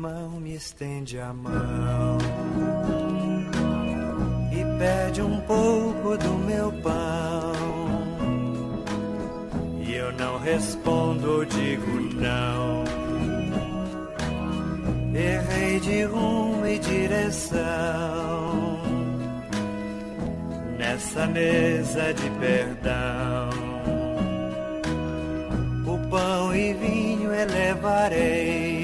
irmão me estende a mão e pede um pouco do meu pão. E eu não respondo digo não. Errei de rumo e direção nessa mesa de perdão. O pão e vinho elevarei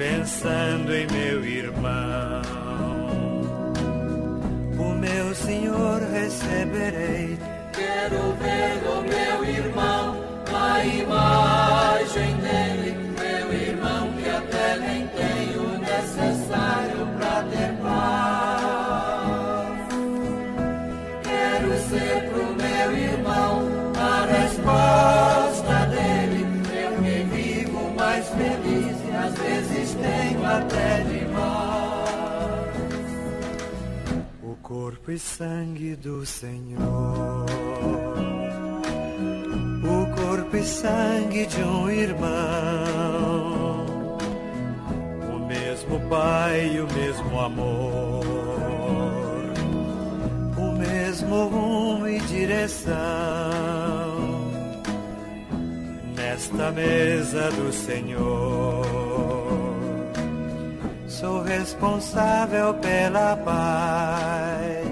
pensando em meu irmão, o meu Senhor receberei. Quero ver o meu irmão, a imagem dele, corpo e sangue do Senhor. O corpo e sangue de um irmão. O mesmo Pai e o mesmo amor. O mesmo rumo e direção. Nesta mesa do Senhor. Sou responsável pela paz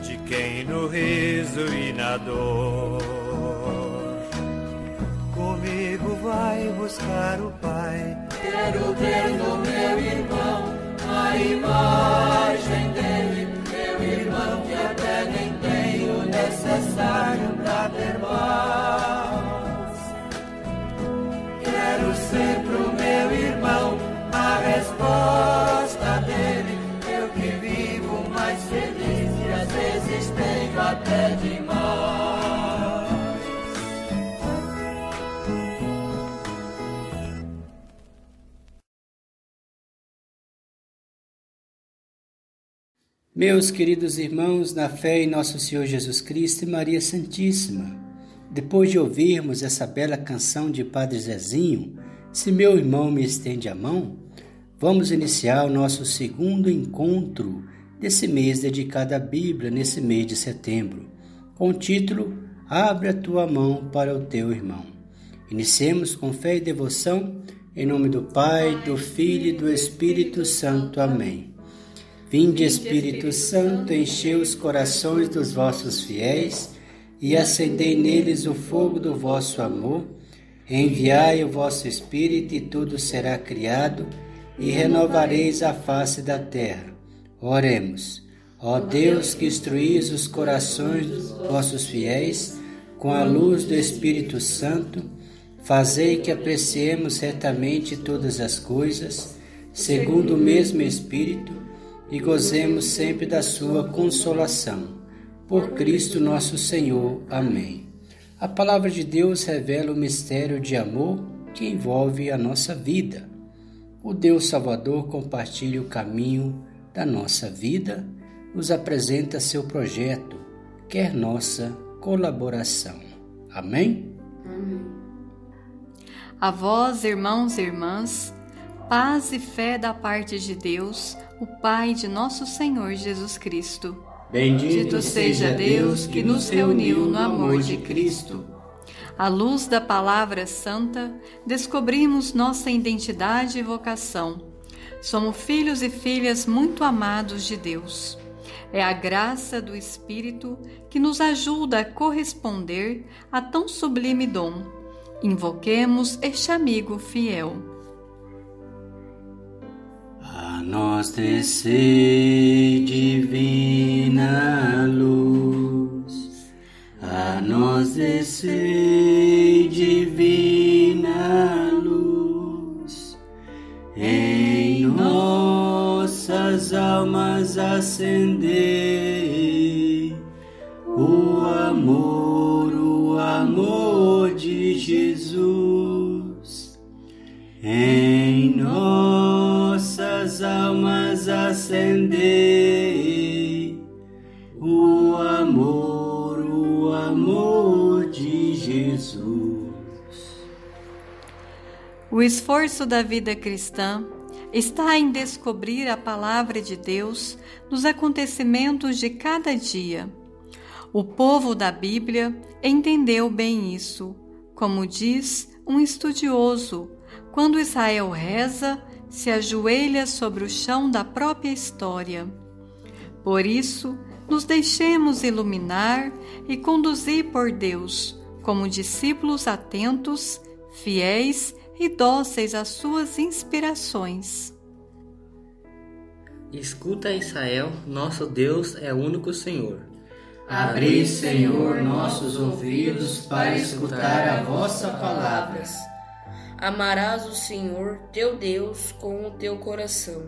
de quem no riso e na dor comigo vai buscar o Pai. Quero ver no meu irmão a imagem dele, meu irmão que até nem tem o necessário para ter paz. Resposta dele, eu que vivo mais feliz e às vezes tenho até demais. Meus queridos irmãos, na fé em nosso Senhor Jesus Cristo e Maria Santíssima, depois de ouvirmos essa bela canção de Padre Zezinho, Se Meu Irmão Me Estende a Mão, vamos iniciar o nosso segundo encontro desse mês dedicado à Bíblia, nesse mês de setembro, com o título Abre a tua mão para o teu irmão. Iniciemos com fé e devoção, em nome do Pai, do Filho e do Espírito Santo. Amém. Vinde, Espírito Santo, enchei os corações dos vossos fiéis e acendei neles o fogo do vosso amor. Enviai o vosso Espírito e tudo será criado e renovareis a face da terra. Oremos. Ó Deus que instruís os corações dos vossos fiéis com a luz do Espírito Santo, fazei que apreciemos retamente todas as coisas, segundo o mesmo Espírito, e gozemos sempre da sua consolação. Por Cristo nosso Senhor. Amém. A palavra de Deus revela o mistério de amor que envolve a nossa vida. O Deus Salvador compartilha o caminho da nossa vida, nos apresenta seu projeto, quer nossa colaboração. Amém? A vós, irmãos e irmãs, paz e fé da parte de Deus, o Pai de nosso Senhor Jesus Cristo. Bendito seja Deus que nos reuniu no amor de Cristo. À luz da palavra santa, descobrimos nossa identidade e vocação. Somos filhos e filhas muito amados de Deus. É a graça do Espírito que nos ajuda a corresponder a tão sublime dom. Invoquemos este amigo fiel. A nós descer divina luz, a nós descer divina luz, em nossas almas acender o amor, o amor de Jesus. Em nossas almas acender o esforço da vida cristã está em descobrir a palavra de Deus nos acontecimentos de cada dia. O povo da Bíblia entendeu bem isso, como diz um estudioso, quando Israel reza, se ajoelha sobre o chão da própria história. Por isso, nos deixemos iluminar e conduzir por Deus, como discípulos atentos, fiéis e dóceis às suas inspirações. Escuta, Israel, nosso Deus é o único Senhor. Abri, Senhor, nossos ouvidos para escutar a vossa palavra. Amarás o Senhor teu Deus com o teu coração.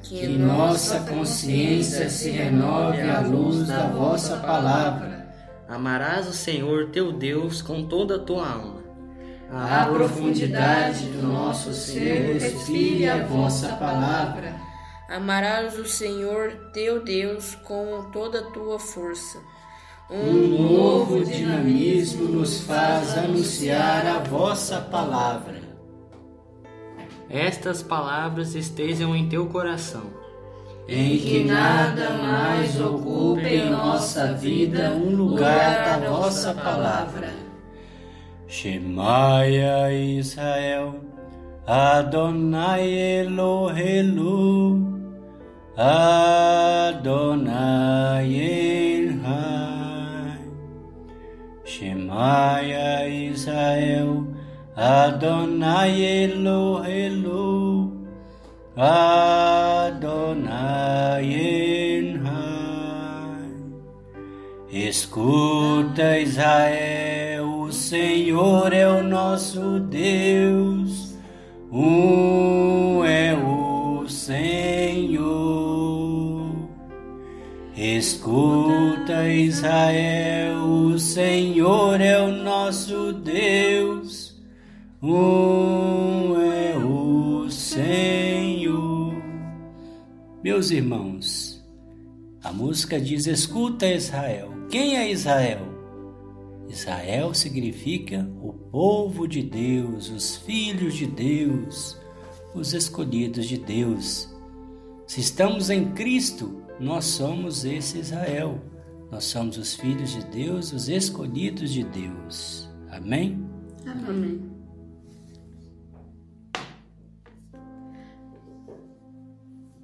Que, que nossa consciência se renove à luz da vossa palavra. Amarás o Senhor teu Deus com toda a tua alma a profundidade do nosso ser respire a vossa palavra. Amarás o Senhor teu Deus com toda a tua força. Um novo dinamismo nos faz anunciar a vossa palavra. Estas palavras estejam em teu coração. Em que nada mais ocupe em nossa vida um lugar da vossa palavra Shemaya Israel, Adonai Elohelu, Adonai Elhai. Shemaya Israel, Adonai Elohelu, Adonai Elhai. Escuta Israel, Senhor é o nosso Deus, um é o Senhor. Escuta, Israel, o Senhor é o nosso Deus, um é o Senhor. Meus irmãos, a música diz: Escuta, Israel. Quem é Israel? Israel significa o povo de Deus, os filhos de Deus, os escolhidos de Deus. Se estamos em Cristo, nós somos esse Israel. Nós somos os filhos de Deus, os escolhidos de Deus. Amém? Amém.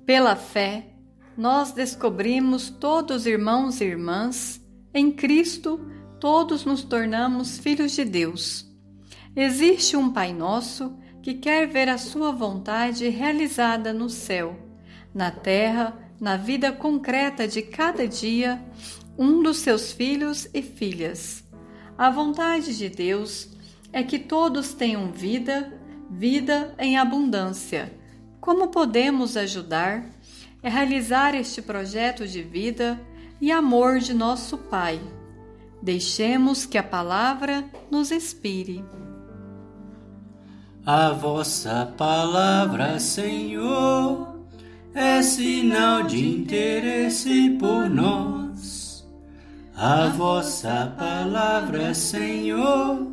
Pela fé, nós descobrimos todos irmãos e irmãs em Cristo todos nos tornamos filhos de Deus. Existe um Pai Nosso que quer ver a sua vontade realizada no céu, na terra, na vida concreta de cada dia, um dos seus filhos e filhas. A vontade de Deus é que todos tenham vida, vida em abundância. Como podemos ajudar? É realizar este projeto de vida e amor de nosso Pai. Deixemos que a palavra nos inspire. A vossa palavra, Senhor, é sinal de interesse por nós. A vossa palavra, Senhor,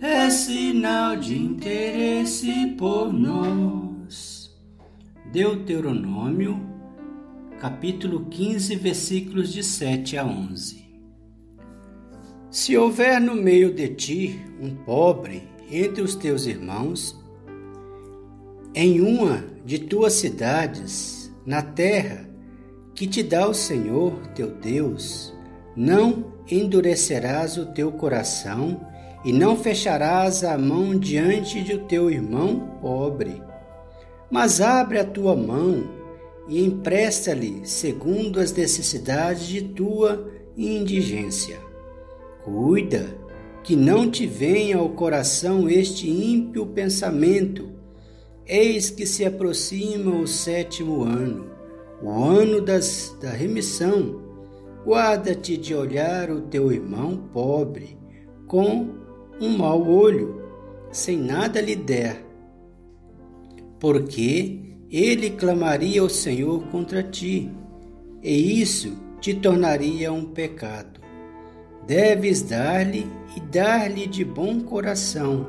é sinal de interesse por nós. Deuteronômio, capítulo 15, versículos de 7 a 11. Se houver no meio de ti um pobre entre os teus irmãos, em uma de tuas cidades, na terra que te dá o Senhor teu Deus, não endurecerás o teu coração e não fecharás a mão diante do teu irmão pobre, mas abre a tua mão e empresta-lhe segundo as necessidades de tua indigência Cuida que não te venha ao coração este ímpio pensamento. Eis que se aproxima o sétimo ano, o ano das, da remissão. Guarda-te de olhar o teu irmão pobre com um mau olho, sem nada lhe der, porque ele clamaria ao Senhor contra ti, e isso te tornaria um pecado. Deves dar-lhe e dar-lhe de bom coração,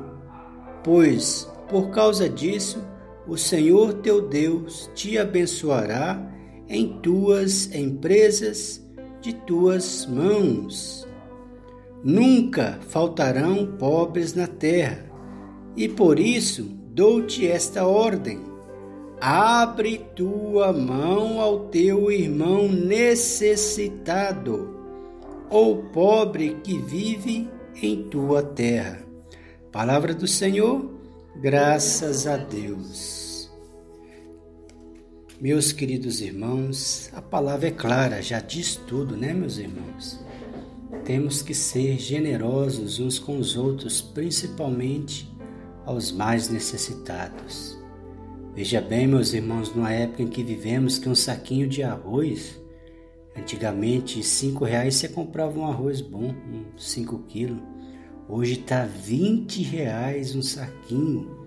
pois Por causa disso, o Senhor teu Deus te abençoará em tuas empresas de tuas mãos. Nunca faltarão pobres na terra, e por isso dou-te esta ordem: abre tua mão ao teu irmão necessitado, ou pobre que vive em tua terra. Palavra do Senhor, graças a Deus. Meus queridos irmãos, a palavra é clara, já diz tudo, né, meus irmãos? Temos que ser generosos uns com os outros, principalmente aos mais necessitados. Veja bem, meus irmãos, numa época em que vivemos que um saquinho de arroz, antigamente cinco reais você comprava um arroz bom, um cinco quilos. Hoje está vinte reais um saquinho,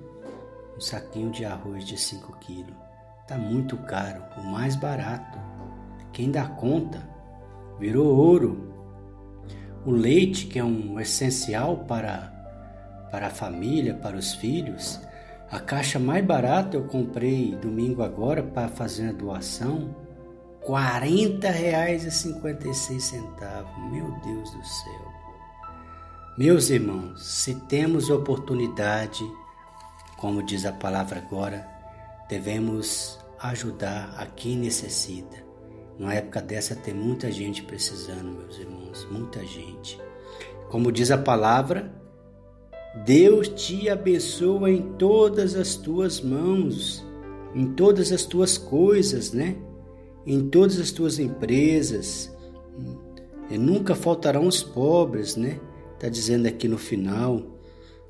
um saquinho de arroz de cinco quilos. Está muito caro, o mais barato. Quem dá conta virou ouro. O leite, que é um essencial para, para a família, para os filhos, a caixa mais barata eu comprei domingo agora para fazer a doação, 40,56. Meu Deus do céu. Meus irmãos, se temos oportunidade, como diz a palavra agora, devemos ajudar a quem necessita. Numa época dessa tem muita gente precisando, meus irmãos, muita gente. Como diz a palavra, Deus te abençoa em todas as tuas mãos, em todas as tuas coisas, né? Em todas as tuas empresas. E nunca faltarão os pobres, né? Está dizendo aqui no final.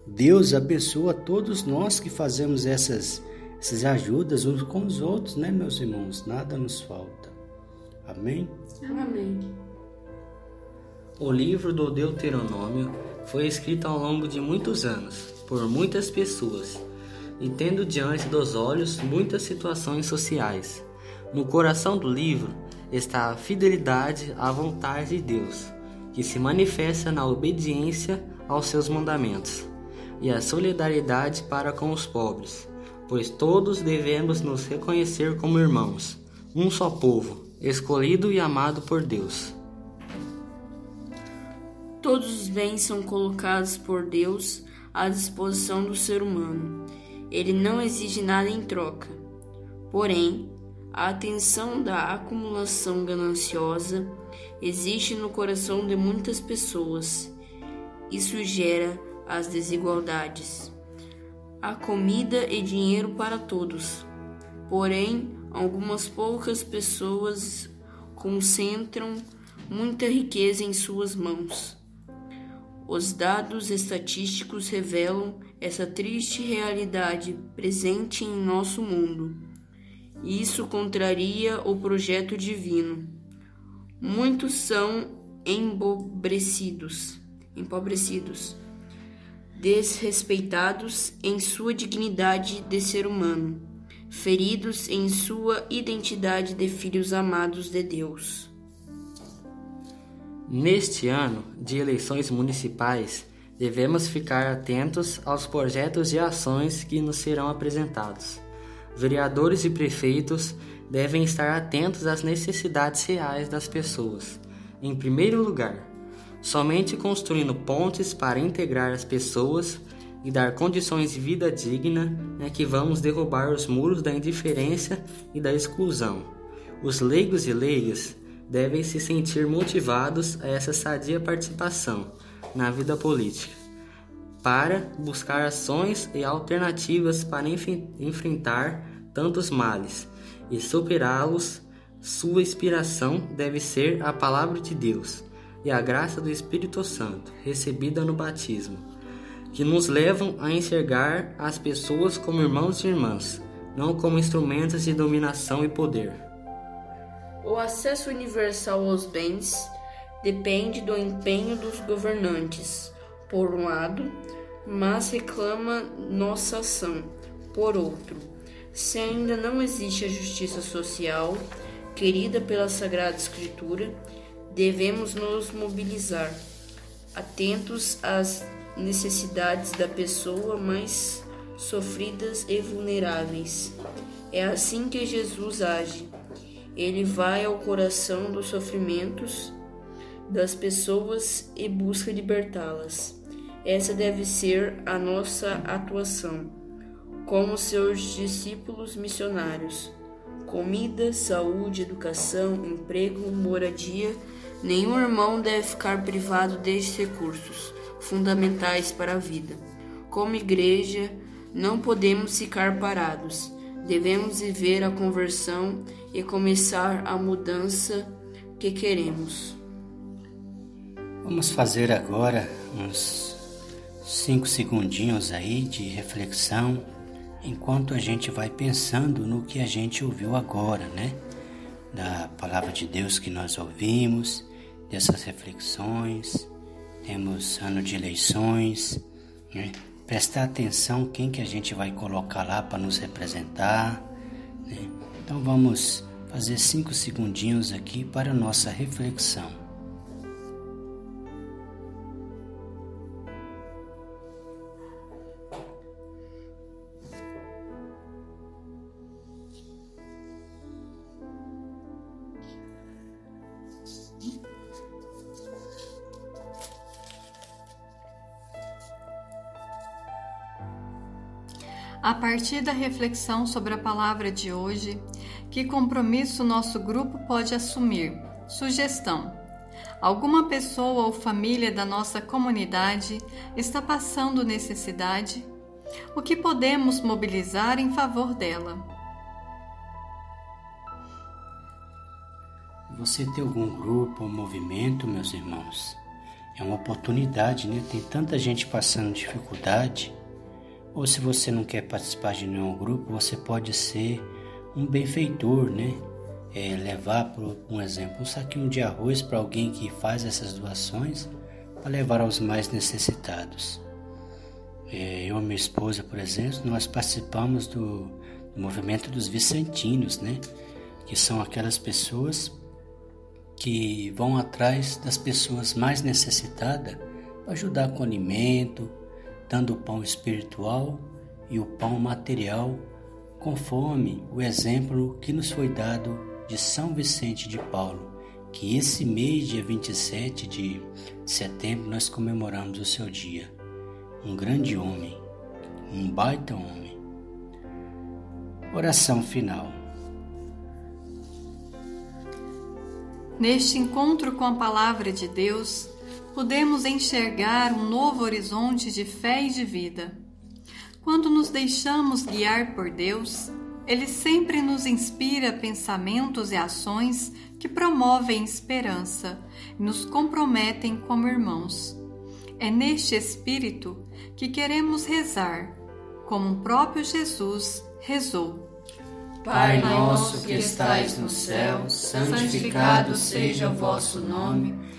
Deus abençoa todos nós que fazemos essas, essas ajudas uns com os outros, né, meus irmãos? Nada nos falta. Amém? Amém. O livro do Deuteronômio foi escrito ao longo de muitos anos, por muitas pessoas, e tendo diante dos olhos muitas situações sociais. No coração do livro está a fidelidade à vontade de Deus, que se manifesta na obediência aos seus mandamentos, e a solidariedade para com os pobres, pois todos devemos nos reconhecer como irmãos, um só povo, escolhido e amado por Deus. Todos os bens são colocados por Deus à disposição do ser humano. Ele não exige nada em troca. Porém, a atenção da acumulação gananciosa existe no coração de muitas pessoas. Isso gera as desigualdades. Há comida e dinheiro para todos. Porém, algumas poucas pessoas concentram muita riqueza em suas mãos. Os dados estatísticos revelam essa triste realidade presente em nosso mundo. Isso contraria o projeto divino. Muitos são empobrecidos, empobrecidos, desrespeitados em sua dignidade de ser humano, feridos em sua identidade de filhos amados de Deus. Neste ano de eleições municipais, devemos ficar atentos aos projetos e ações que nos serão apresentados. Vereadores e prefeitos devem estar atentos às necessidades reais das pessoas. Em primeiro lugar, somente construindo pontes para integrar as pessoas e dar condições de vida digna é que vamos derrubar os muros da indiferença e da exclusão. Os leigos e leigas devem se sentir motivados a essa sadia participação na vida política, para buscar ações e alternativas para enfrentar tantos males e superá-los. Sua inspiração deve ser a palavra de Deus e a graça do Espírito Santo, recebida no batismo, que nos levam a enxergar as pessoas como irmãos e irmãs, não como instrumentos de dominação e poder. O acesso universal aos bens depende do empenho dos governantes, por um lado, mas reclama nossa ação, por outro. Se ainda não existe a justiça social, querida pela Sagrada Escritura, devemos nos mobilizar, atentos às necessidades da pessoa mais sofridas e vulneráveis. É assim que Jesus age. Ele vai ao coração dos sofrimentos das pessoas e busca libertá-las. Essa deve ser a nossa atuação, como seus discípulos missionários. Comida, saúde, educação, emprego, moradia. Nenhum irmão deve ficar privado destes recursos fundamentais para a vida. Como igreja, não podemos ficar parados. Devemos viver a conversão e começar a mudança que queremos. Vamos fazer agora uns cinco segundinhos aí de reflexão enquanto a gente vai pensando no que a gente ouviu agora, né? Da palavra de Deus que nós ouvimos, dessas reflexões, temos ano de eleições, né? prestar atenção quem que a gente vai colocar lá para nos representar. Né? Então vamos fazer cinco segundinhos aqui para nossa reflexão. Partir da reflexão sobre a palavra de hoje, que compromisso nosso grupo pode assumir? Sugestão: Alguma pessoa ou família da nossa comunidade está passando necessidade? O que podemos mobilizar em favor dela? Você tem algum grupo ou movimento, meus irmãos? É uma oportunidade, né? Tem tanta gente passando dificuldade ou se você não quer participar de nenhum grupo, você pode ser um benfeitor, né? É, levar, por um exemplo, um saquinho de arroz para alguém que faz essas doações para levar aos mais necessitados. É, eu e minha esposa, por exemplo, nós participamos do, do movimento dos vicentinos, né? Que são aquelas pessoas que vão atrás das pessoas mais necessitadas para ajudar com alimento, dando o pão espiritual e o pão material, conforme o exemplo que nos foi dado de São Vicente de Paulo, que esse mês, dia 27 de setembro, nós comemoramos o seu dia. Um grande homem, um baita homem. Oração final. Neste encontro com a Palavra de Deus, podemos enxergar um novo horizonte de fé e de vida. Quando nos deixamos guiar por Deus, Ele sempre nos inspira pensamentos e ações que promovem esperança e nos comprometem como irmãos. É neste espírito que queremos rezar, como o próprio Jesus rezou. Pai nosso que estais no céu, santificado seja o vosso nome.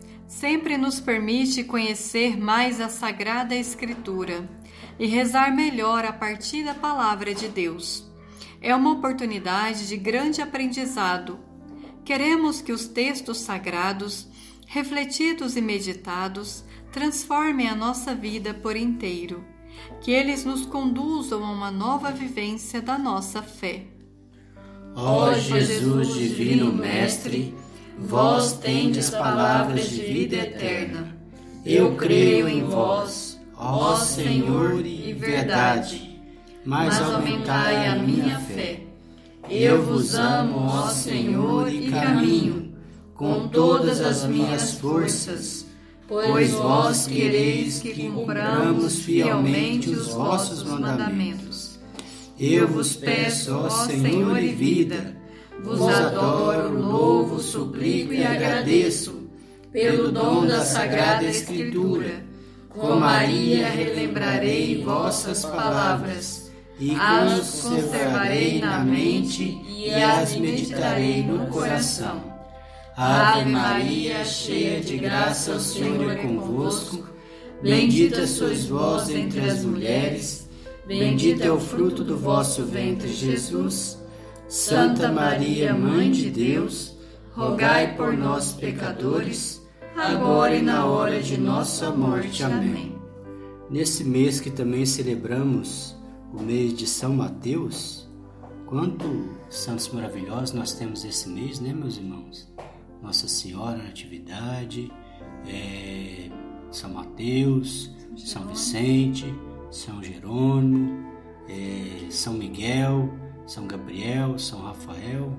sempre nos permite conhecer mais a Sagrada Escritura e rezar melhor a partir da Palavra de Deus. É uma oportunidade de grande aprendizado. Queremos que os textos sagrados, refletidos e meditados, transformem a nossa vida por inteiro, que eles nos conduzam a uma nova vivência da nossa fé. Ó Jesus Divino Mestre, Vós tendes palavras de vida eterna. Eu creio em vós, ó Senhor e verdade. Mas aumentai a minha fé. Eu vos amo, ó Senhor, e caminho com todas as minhas forças, pois vós quereis que cumpramos fielmente os vossos mandamentos. Eu vos peço, ó Senhor e vida, vos adoro, louvo, suplico e agradeço pelo dom da Sagrada Escritura. Com Maria relembrarei vossas palavras e as conservarei na mente e as meditarei no coração. Ave Maria, cheia de graça, o Senhor é convosco. Bendita sois vós entre as mulheres, bendito é o fruto do vosso ventre, Jesus. Santa Maria, Mãe de Deus, rogai por nós, pecadores, agora e na hora de nossa morte. Amém. Nesse mês que também celebramos o mês de São Mateus, quanto santos maravilhosos nós temos esse mês, né, meus irmãos? Nossa Senhora Natividade, é, São Mateus, São Vicente, São Jerônimo, é, São Miguel, São Gabriel, São Rafael.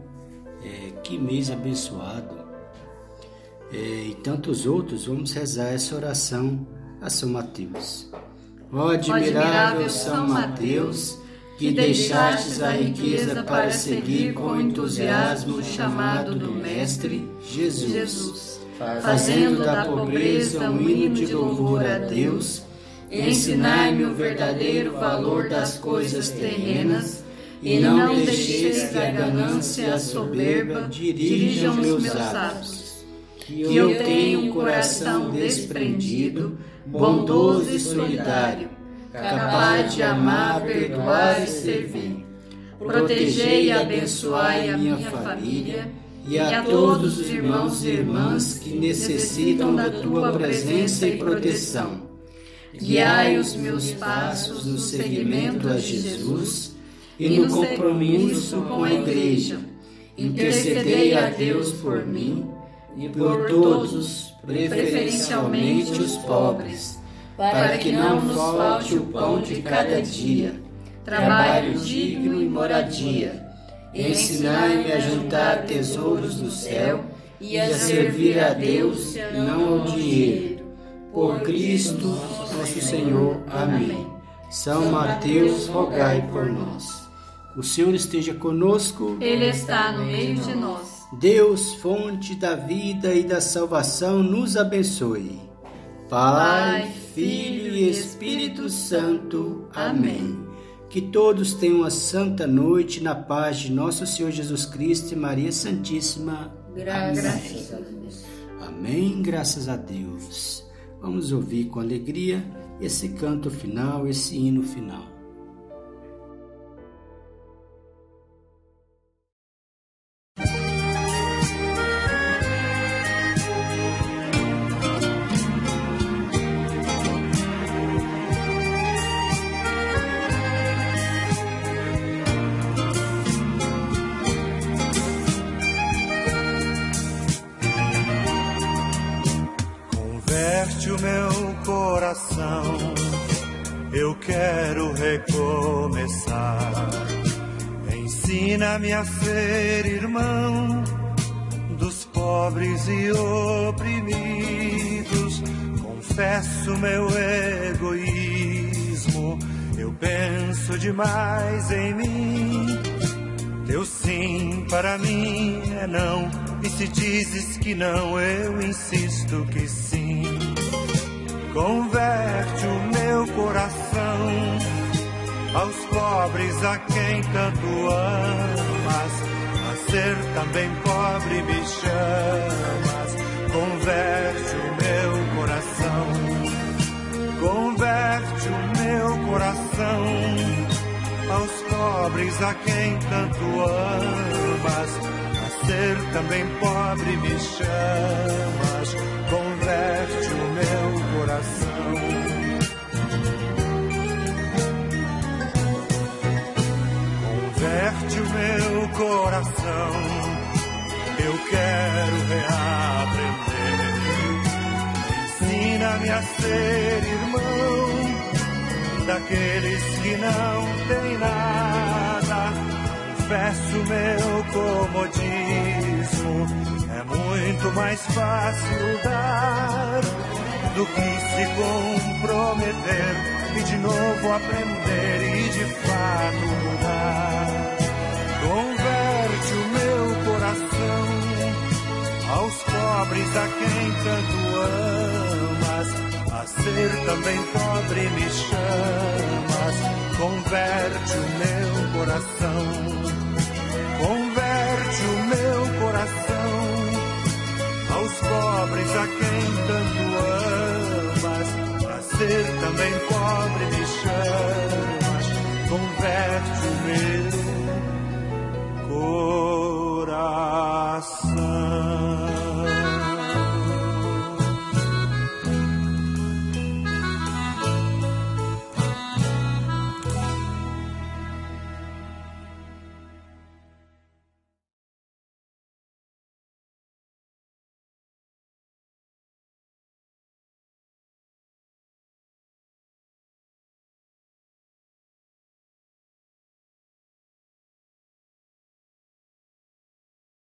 É, que mês abençoado! É, e tantos outros, vamos rezar essa oração a São Mateus. Ó admirável São Mateus, que deixastes a riqueza para seguir com entusiasmo o chamado do Mestre Jesus, fazendo da pobreza um hino de louvor a Deus, ensinai-me o verdadeiro valor das coisas terrenas e não deixeis que a ganância e a soberba dirijam os meus atos. Que eu tenha um coração desprendido, bondoso e solidário, capaz de amar, perdoar e servir. Protegei e abençoai a minha família e a todos os irmãos e irmãs que necessitam da tua presença e proteção. Guiai os meus passos no seguimento a Jesus e no compromisso com a Igreja. Intercedei a Deus por mim e por todos, preferencialmente os pobres, para que não nos falte o pão de cada dia, trabalho digno e moradia. Ensinai-me a juntar tesouros do céu e a servir a Deus e não ao dinheiro. Por Cristo nosso Senhor. Amém. São Mateus, rogai por nós. O Senhor esteja conosco. Ele está no meio de nós. Deus, fonte da vida e da salvação, nos abençoe. Pai, Filho e Espírito Santo. Amém. Que todos tenham uma santa noite na paz de nosso Senhor Jesus Cristo e Maria Santíssima. Graças a Deus. Amém. Graças a Deus. Vamos ouvir com alegria esse canto final, esse hino final. Confesso meu egoísmo, eu penso demais em mim. Teu sim para mim é não, e se dizes que não, eu insisto que sim. Converte o meu coração aos pobres a quem tanto amas, a ser também pobre me chamas. Converte meu coração, converte o meu coração aos pobres a quem tanto amas, a ser também pobre me chamas, converte o meu coração. Ser irmão daqueles que não têm nada. Confesso meu comodismo, é muito mais fácil dar do que se comprometer e de novo aprender e de fato mudar. Converte o meu coração aos pobres a quem tanto amas a ser também pobre me chamas, converte o meu coração,